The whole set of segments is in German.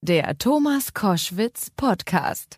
Der Thomas Koschwitz Podcast.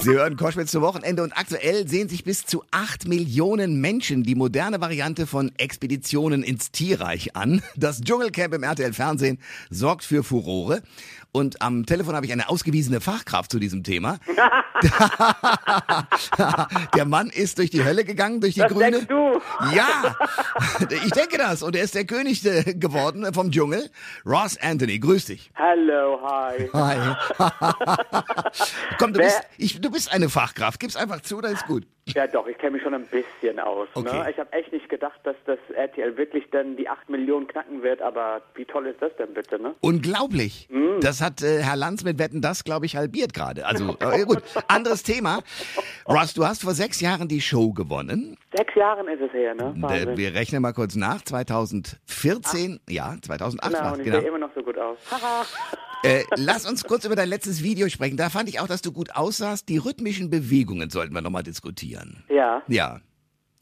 Sie hören Koschwitz zu Wochenende und aktuell sehen sich bis zu acht Millionen Menschen die moderne Variante von Expeditionen ins Tierreich an. Das Dschungelcamp im RTL Fernsehen sorgt für Furore. Und am Telefon habe ich eine ausgewiesene Fachkraft zu diesem Thema. der Mann ist durch die Hölle gegangen, durch die Was Grüne. Ja, ich denke das. Und er ist der König äh, geworden vom Dschungel. Ross Anthony, grüß dich. Hallo, hi. Hi. Komm, du Wer- bist, ich, du bist eine Fachkraft. Gib's einfach zu, das ist gut. Ja doch, ich kenne mich schon ein bisschen aus. Okay. Ne? Ich habe echt nicht gedacht, dass das RTL wirklich dann die 8 Millionen knacken wird, aber wie toll ist das denn bitte, ne? Unglaublich. Das hat äh, Herr Lanz mit Wetten das, glaube ich, halbiert gerade. Also äh, gut, anderes Thema. Ross, du hast vor sechs Jahren die Show gewonnen. Sechs Jahren ist es her, ne? Äh, Wahnsinn. wir rechnen mal kurz nach. 2014, ja, 2008 Genau, war ich genau. sehe immer noch so gut aus. Äh, lass uns kurz über dein letztes Video sprechen. Da fand ich auch, dass du gut aussahst. Die rhythmischen Bewegungen sollten wir nochmal diskutieren. ja. Ja.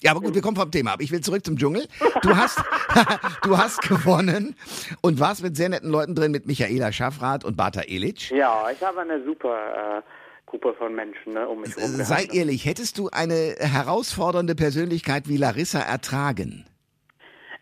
Ja, aber gut, wir kommen vom Thema ab. Ich will zurück zum Dschungel. Du hast, du hast gewonnen und warst mit sehr netten Leuten drin, mit Michaela Schaffrath und Bata Elic. Ja, ich habe eine super äh, Gruppe von Menschen ne, um mich herum. Sei ehrlich, hättest du eine herausfordernde Persönlichkeit wie Larissa ertragen?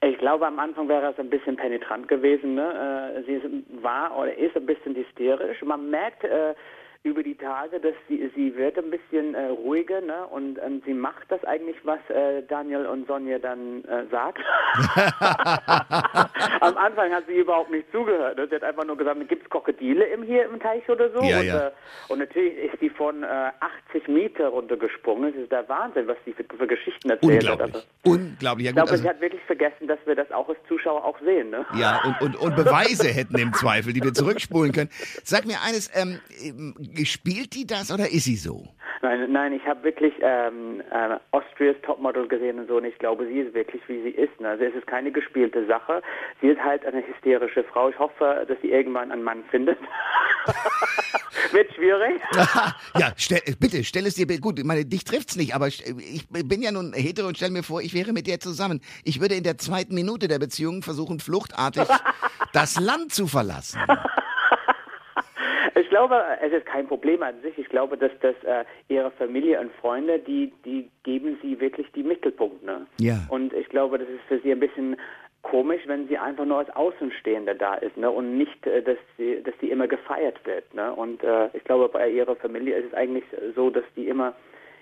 Ich glaube, am Anfang wäre es ein bisschen penetrant gewesen. Ne? Äh, sie war oder ist ein bisschen hysterisch. Man merkt äh, über die Tage, dass sie, sie wird ein bisschen äh, ruhiger ne? und, und sie macht das eigentlich, was äh, Daniel und Sonja dann äh, sagt. am Anfang hat sie überhaupt nicht zugehört. Ne? Sie hat einfach nur gesagt, gibt es Krokodile im, hier im Teich oder so? Ja, und, ja. Äh, und natürlich ist sie von äh, 80 Meter runtergesprungen. Das ist der Wahnsinn, was sie für, für Geschichten erzählt hat. Unglaublich. Also, Unglaublich. Ja, ich gut, glaube, also, sie hat wirklich vergessen, dass wir das auch als Zuschauer auch sehen. Ne? ja und, und, und Beweise hätten im Zweifel, die wir zurückspulen können. Sag mir eines, ähm, ähm, spielt die das oder ist sie so? Nein, nein, ich habe wirklich ähm, äh, Austrias Topmodel gesehen und so und ich glaube, sie ist wirklich, wie sie ist. Ne? Also es ist keine gespielte Sache. Sie ist halt eine hysterische Frau. Ich hoffe, dass sie irgendwann einen Mann findet. Wird schwierig. ja, stell, bitte, stell es dir, gut, ich meine, dich trifft's nicht, aber ich bin ja nun hetero und stell mir vor, ich wäre mit dir zusammen. Ich würde in der zweiten Minute der Beziehung versuchen, fluchtartig das Land zu verlassen. Ich glaube, es ist kein Problem an sich. Ich glaube, dass das äh, ihre Familie und Freunde, die, die geben sie wirklich die Mittelpunkt. Ne? Ja. Und ich glaube, das ist für sie ein bisschen komisch, wenn sie einfach nur als Außenstehende da ist, ne? Und nicht, äh, dass sie, dass sie immer gefeiert wird, ne? Und äh, ich glaube, bei ihrer Familie ist es eigentlich so, dass die immer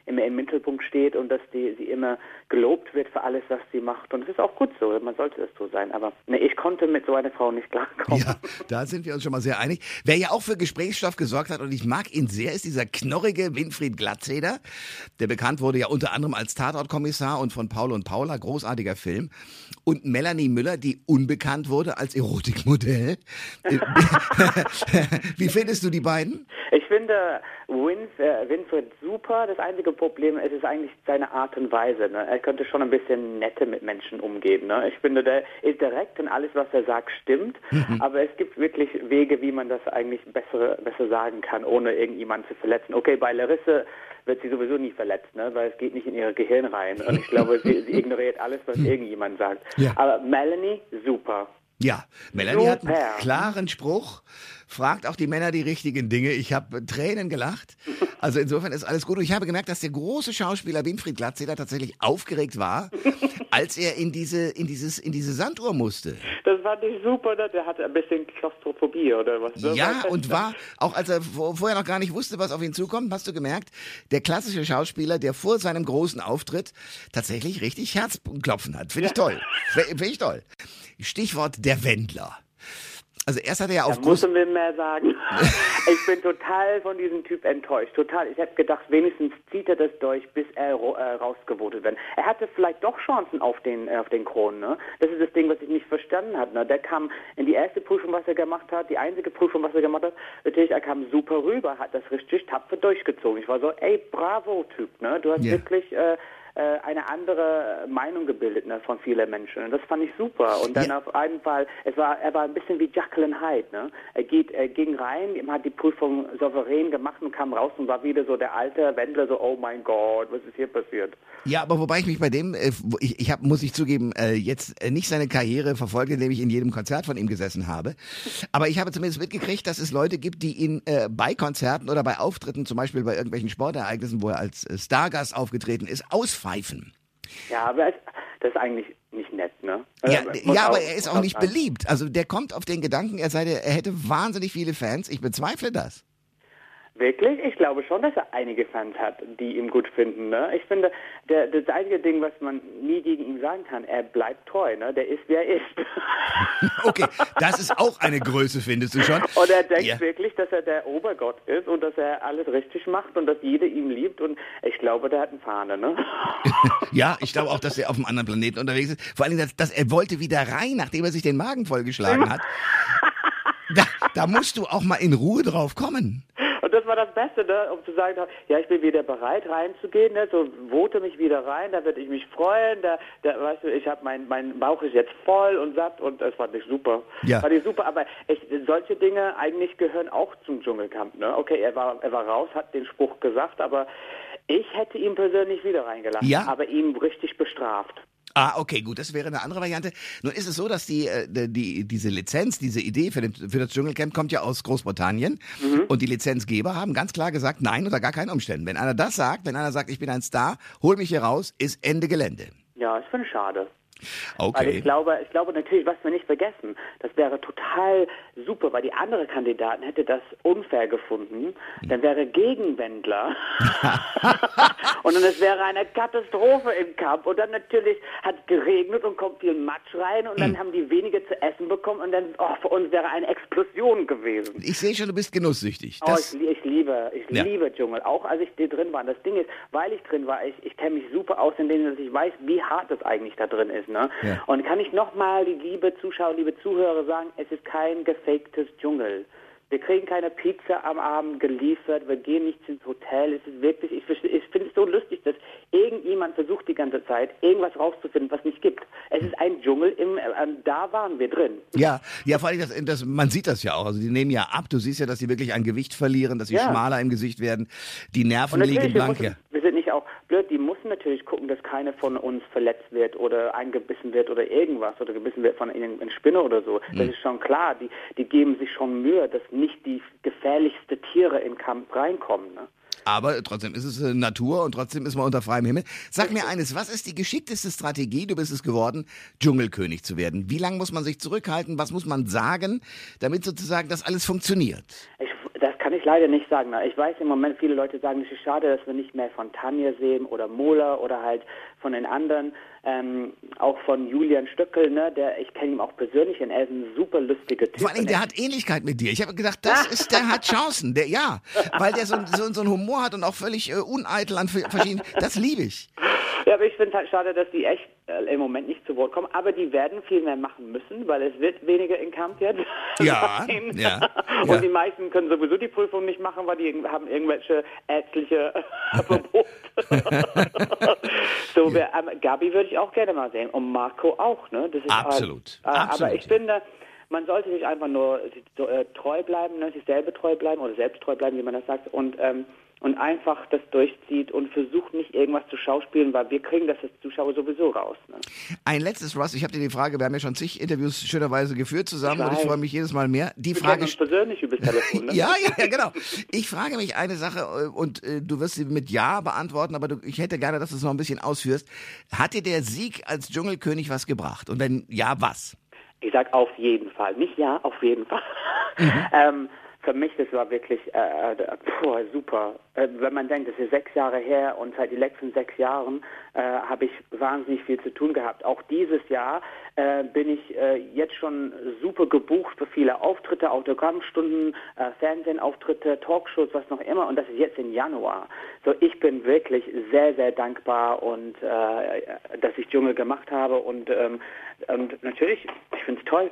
immer im Mittelpunkt steht und dass die sie immer gelobt wird für alles, was sie macht. Und es ist auch gut so, man sollte es so sein. Aber ne, ich konnte mit so einer Frau nicht klarkommen. Ja, da sind wir uns schon mal sehr einig. Wer ja auch für Gesprächsstoff gesorgt hat, und ich mag ihn sehr, ist dieser knorrige Winfried Glatzeder. Der bekannt wurde ja unter anderem als Tatortkommissar und von Paul und Paula, großartiger Film. Und Melanie Müller, die unbekannt wurde als Erotikmodell. Wie findest du die beiden? Ich finde Winf, äh, Winfried super. Das einzige Problem ist, ist eigentlich seine Art und Weise. Ne? Er könnte schon ein bisschen netter mit Menschen umgehen. Ne? Ich finde, der ist direkt und alles, was er sagt, stimmt. Aber es gibt wirklich Wege, wie man das eigentlich besser, besser sagen kann, ohne irgendjemanden zu verletzen. Okay, bei Larisse wird sie sowieso nie verletzt, ne? weil es geht nicht in ihr Gehirn rein. Und ich glaube, sie, sie ignoriert alles, was irgendjemand sagt. Ja. Aber Melanie, super. Ja, Melanie hat einen Super. klaren Spruch, fragt auch die Männer die richtigen Dinge. Ich habe Tränen gelacht. Also insofern ist alles gut. Und ich habe gemerkt, dass der große Schauspieler Winfried Glatzeder tatsächlich aufgeregt war, als er in diese, in dieses, in diese Sanduhr musste. Das fand ich super. Ne? Der hatte ein bisschen Klaustrophobie oder was. ne? Ja, Was- und war, auch als er vor- vorher noch gar nicht wusste, was auf ihn zukommt, hast du gemerkt, der klassische Schauspieler, der vor seinem großen Auftritt tatsächlich richtig Herzklopfen hat. Finde ich toll. Finde ich toll. Stichwort der Wendler. Also erst hat er ja auf Da müssen wir mehr sagen. ich bin total von diesem Typ enttäuscht. Total. Ich hätte gedacht, wenigstens zieht er das durch, bis er ro- äh, rausgevotet wird. Er hatte vielleicht doch Chancen auf den, äh, auf den Kronen. Ne? Das ist das Ding, was ich nicht verstanden habe. Ne? Der kam in die erste Prüfung, was er gemacht hat, die einzige Prüfung, was er gemacht hat. Natürlich, er kam super rüber, hat das richtig tapfer durchgezogen. Ich war so, ey, bravo, Typ. Ne? Du hast Ja. wirklich äh, eine andere Meinung gebildet ne, von vielen Menschen. Und das fand ich super. Und dann Ja. auf einen Fall, es war, er war ein bisschen wie Jacqueline Hyde. Ne? Er, geht, er ging rein, ihm hat die Prüfung souverän gemacht und kam raus und war wieder so der alte Wendler, so, oh mein Gott, was ist hier passiert? Ja, aber wobei ich mich bei dem, äh, ich, ich hab, muss ich zugeben, äh, jetzt äh, nicht seine Karriere verfolge, indem ich in jedem Konzert von ihm gesessen habe. Aber ich habe zumindest mitgekriegt, dass es Leute gibt, die ihn äh, bei Konzerten oder bei Auftritten, zum Beispiel bei irgendwelchen Sportereignissen, wo er als äh, Stargast aufgetreten ist, auspfeifen. Ja, aber das ist eigentlich nicht nett, ne? Ja, muss ja, aber er ist auch nicht beliebt. Also der kommt auf den Gedanken, er sei der, er hätte wahnsinnig viele Fans. Ich bezweifle das. Wirklich? Ich glaube schon, dass er einige Fans hat, die ihn gut finden. Ne? Ich finde, der, das einzige Ding, was man nie gegen ihn sagen kann, er bleibt treu. Ne? Der ist, wer er ist. Okay, das ist auch eine Größe, findest du schon? Und er denkt Ja. wirklich, dass er der Obergott ist und dass er alles richtig macht und dass jeder ihn liebt. Und ich glaube, der hat eine Fahne. Ne? Ja, ich glaube auch, dass er auf einem anderen Planeten unterwegs ist. Vor allem, dass, dass er wollte wieder rein, nachdem er sich den Magen vollgeschlagen hat. Da, da musst du auch mal in Ruhe drauf kommen. Und das war das Beste, ne? um zu sagen, ja, ich bin wieder bereit reinzugehen, ne? so vote mich wieder rein, da würde ich mich freuen, da, da weißt du, ich habe mein, mein Bauch ist jetzt voll und satt und das fand ich super. Ja. Fand ich super, aber ich, solche Dinge eigentlich gehören auch zum Dschungelcamp, ne? Okay, er war, er war raus, hat den Spruch gesagt, aber ich hätte ihn persönlich wieder reingelassen, Ja. aber ihn richtig bestraft. Ah, okay, gut, das wäre eine andere Variante. Nun ist es so, dass die, äh, die, diese Lizenz, diese Idee für, den, für das Dschungelcamp kommt ja aus Großbritannien. Und die Lizenzgeber haben ganz klar gesagt, nein, unter gar keinen Umständen. Wenn einer das sagt, wenn einer sagt, ich bin ein Star, hol mich hier raus, ist Ende Gelände. Ja, ich finde es schade. Weil Okay. ich glaube, ich glaube natürlich, was wir nicht vergessen, das wäre total super, weil die andere Kandidaten hätte das unfair gefunden. Dann wäre Gegenwendler. und dann es wäre eine Katastrophe im Camp. Und dann natürlich hat es geregnet und kommt viel Matsch rein und dann haben die weniger zu essen bekommen und dann, oh, für uns wäre eine Explosion gewesen. Ich sehe schon, du bist genusssüchtig. Oh, Das, ich, lie- ich liebe, ich Ja. liebe Dschungel, auch als ich drin war. Das Ding ist, weil ich drin war, ich, ich kenne mich super aus, in dem, dass ich weiß, wie hart das eigentlich da drin ist. Ne? Ja. Und kann ich nochmal, die liebe Zuschauer, liebe Zuhörer sagen, es ist kein gefaktes Dschungel. Wir kriegen keine Pizza am Abend geliefert, wir gehen nicht ins Hotel. Es ist wirklich, ich, ich finde es so lustig, dass irgendjemand versucht die ganze Zeit, irgendwas rauszufinden, was nicht gibt. Es ist ein Dschungel, im, äh, da waren wir drin. ja, ja, vor allem, das, das, man sieht das ja auch. Also die nehmen ja ab. Du siehst ja, dass sie wirklich an Gewicht verlieren, dass sie Ja. schmaler im Gesicht werden. Die Nerven liegen blank. Nicht auch blöd, die müssen natürlich gucken, dass keiner von uns verletzt wird oder eingebissen wird oder irgendwas oder gebissen wird von irgendeiner Spinne oder so. Mhm. Das ist schon klar. Die, die geben sich schon Mühe, dass nicht die gefährlichste Tiere in Kampf reinkommen. Ne? Aber trotzdem ist es äh, Natur und trotzdem ist man unter freiem Himmel. Sag mir eines, was ist die geschickteste Strategie, du bist es geworden, Dschungelkönig zu werden? Wie lange muss man sich zurückhalten? Was muss man sagen, damit sozusagen das alles funktioniert? Ich, kann ich leider nicht sagen. Ich weiß im Moment, viele Leute sagen, es ist schade, dass wir nicht mehr von Tanja sehen oder Mola oder halt von den anderen. Ähm, auch von Julian Stöckel, ne, der ich kenne ihn auch persönlich und er ist ein super lustiger Typ. Vor Und der hat Ähnlichkeit mit dir. Ich habe gedacht, das ist, der hat Chancen. Der, ja, weil der so, so, so einen Humor hat und auch völlig äh, uneitel an verschiedenen. Das liebe ich. Ja, aber ich finde es halt schade, dass die echt äh, im Moment nicht zu Wort kommen. Aber die werden viel mehr machen müssen, weil es wird weniger in Kampf jetzt. Ja, sein. ja, Und ja. die meisten können sowieso die Prüfung nicht machen, weil die haben irgendwelche ärztliche Verbote. so, wer, ähm, Gabi würde ich auch gerne mal sehen und Marco auch. Ne? Das ist Absolut, Halt, äh, absolut, Aber ich finde, man sollte sich einfach nur äh, treu bleiben, ne? sich selber treu bleiben oder selbst treu bleiben, wie man das sagt. Und ähm, und einfach das durchzieht und versucht nicht irgendwas zu schauspielen, weil wir kriegen das als Zuschauer sowieso raus. Ne? Ein letztes, Russ, ich habe dir die Frage, wir haben ja schon zig Interviews schönerweise geführt zusammen Ich und ich freue mich jedes Mal mehr. Die Wir Frage uns persönlich übers Telefon. Ne? Ja, ja, ja, genau. Ich frage mich eine Sache äh, und äh, du wirst sie mit Ja beantworten, aber du, ich hätte gerne, dass du es noch ein bisschen ausführst. Hat dir der Sieg als Dschungelkönig was gebracht? Und wenn ja, was? Ich sag auf jeden Fall. Nicht ja, auf jeden Fall. Mhm. ähm, für mich, das war wirklich äh, äh, puh, super. Äh, wenn man denkt, das ist sechs Jahre her und seit den letzten sechs Jahren äh, habe ich wahnsinnig viel zu tun gehabt. Auch dieses Jahr äh, bin ich äh, jetzt schon super gebucht für viele Auftritte, Autogrammstunden, Fernsehauftritte, Talkshows, was noch immer. Und das ist jetzt im Januar. So, ich bin wirklich sehr, sehr dankbar und dass ich Dschungel gemacht habe und ähm, und natürlich, ich finde es toll.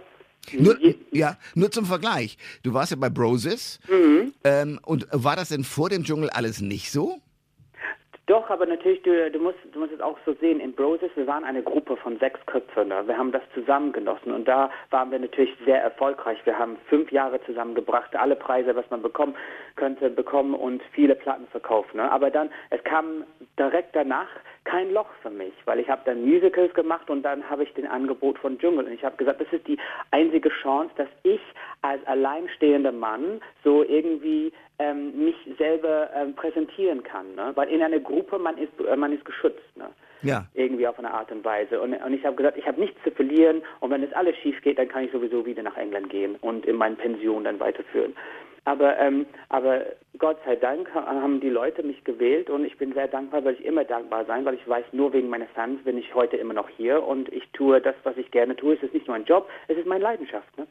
Nur, ja, nur zum Vergleich. Du warst ja bei Broses. Mhm. Ähm, und war das denn vor dem Dschungel alles nicht so? Doch, aber natürlich, du, du, musst, du musst es auch so sehen. In Broses, wir waren eine Gruppe von sechs Köpfen. Wir haben das zusammen genossen und da waren wir natürlich sehr erfolgreich. Wir haben fünf Jahre zusammengebracht, alle Preise, was man bekommen könnte, bekommen und viele Platten verkauft. Ne? Aber dann, es kam direkt danach kein Loch für mich, weil ich habe dann Musicals gemacht und dann habe ich den Angebot von Dschungel und ich habe gesagt, das ist die einzige Chance, dass ich als alleinstehender Mann so irgendwie ähm, mich selber ähm, präsentieren kann, ne? weil in einer Gruppe man ist äh, man ist geschützt, ne? Ja. irgendwie auf eine Art und Weise und, und ich habe gesagt, ich habe nichts zu verlieren und wenn es alles schief geht, dann kann ich sowieso wieder nach England gehen und in meine Pension dann weiterführen. Aber, ähm, aber Gott sei Dank haben die Leute mich gewählt und ich bin sehr dankbar, weil ich immer dankbar sein, weil ich weiß, nur wegen meiner Fans bin ich heute immer noch hier und ich tue das, was ich gerne tue. Es ist nicht nur ein Job, es ist meine Leidenschaft. Ne?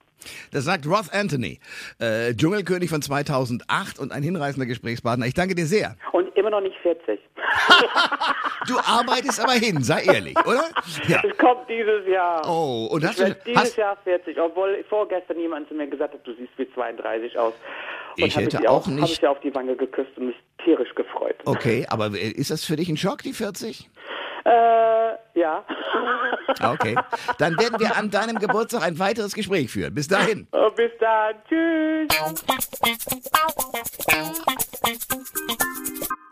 Das sagt Roth Anthony, äh, Dschungelkönig von 2008 und ein hinreißender Gesprächspartner. Ich danke dir sehr. Und immer noch nicht 40. Du arbeitest aber hin, sei ehrlich, oder? Ja. Es kommt dieses Jahr. Oh, und hast ich du dieses hast, Jahr 40, obwohl vorgestern jemand zu mir gesagt hat, du siehst wie 32 aus. Und Ich hätte sie auch Habe nicht- ich dir auf die Wange geküsst und mich tierisch gefreut. Okay, aber ist das für dich ein Schock, die 40? Äh, ja. Okay. Dann werden wir an deinem Geburtstag ein weiteres Gespräch führen. Bis dahin. Oh, Bis dann. Tschüss.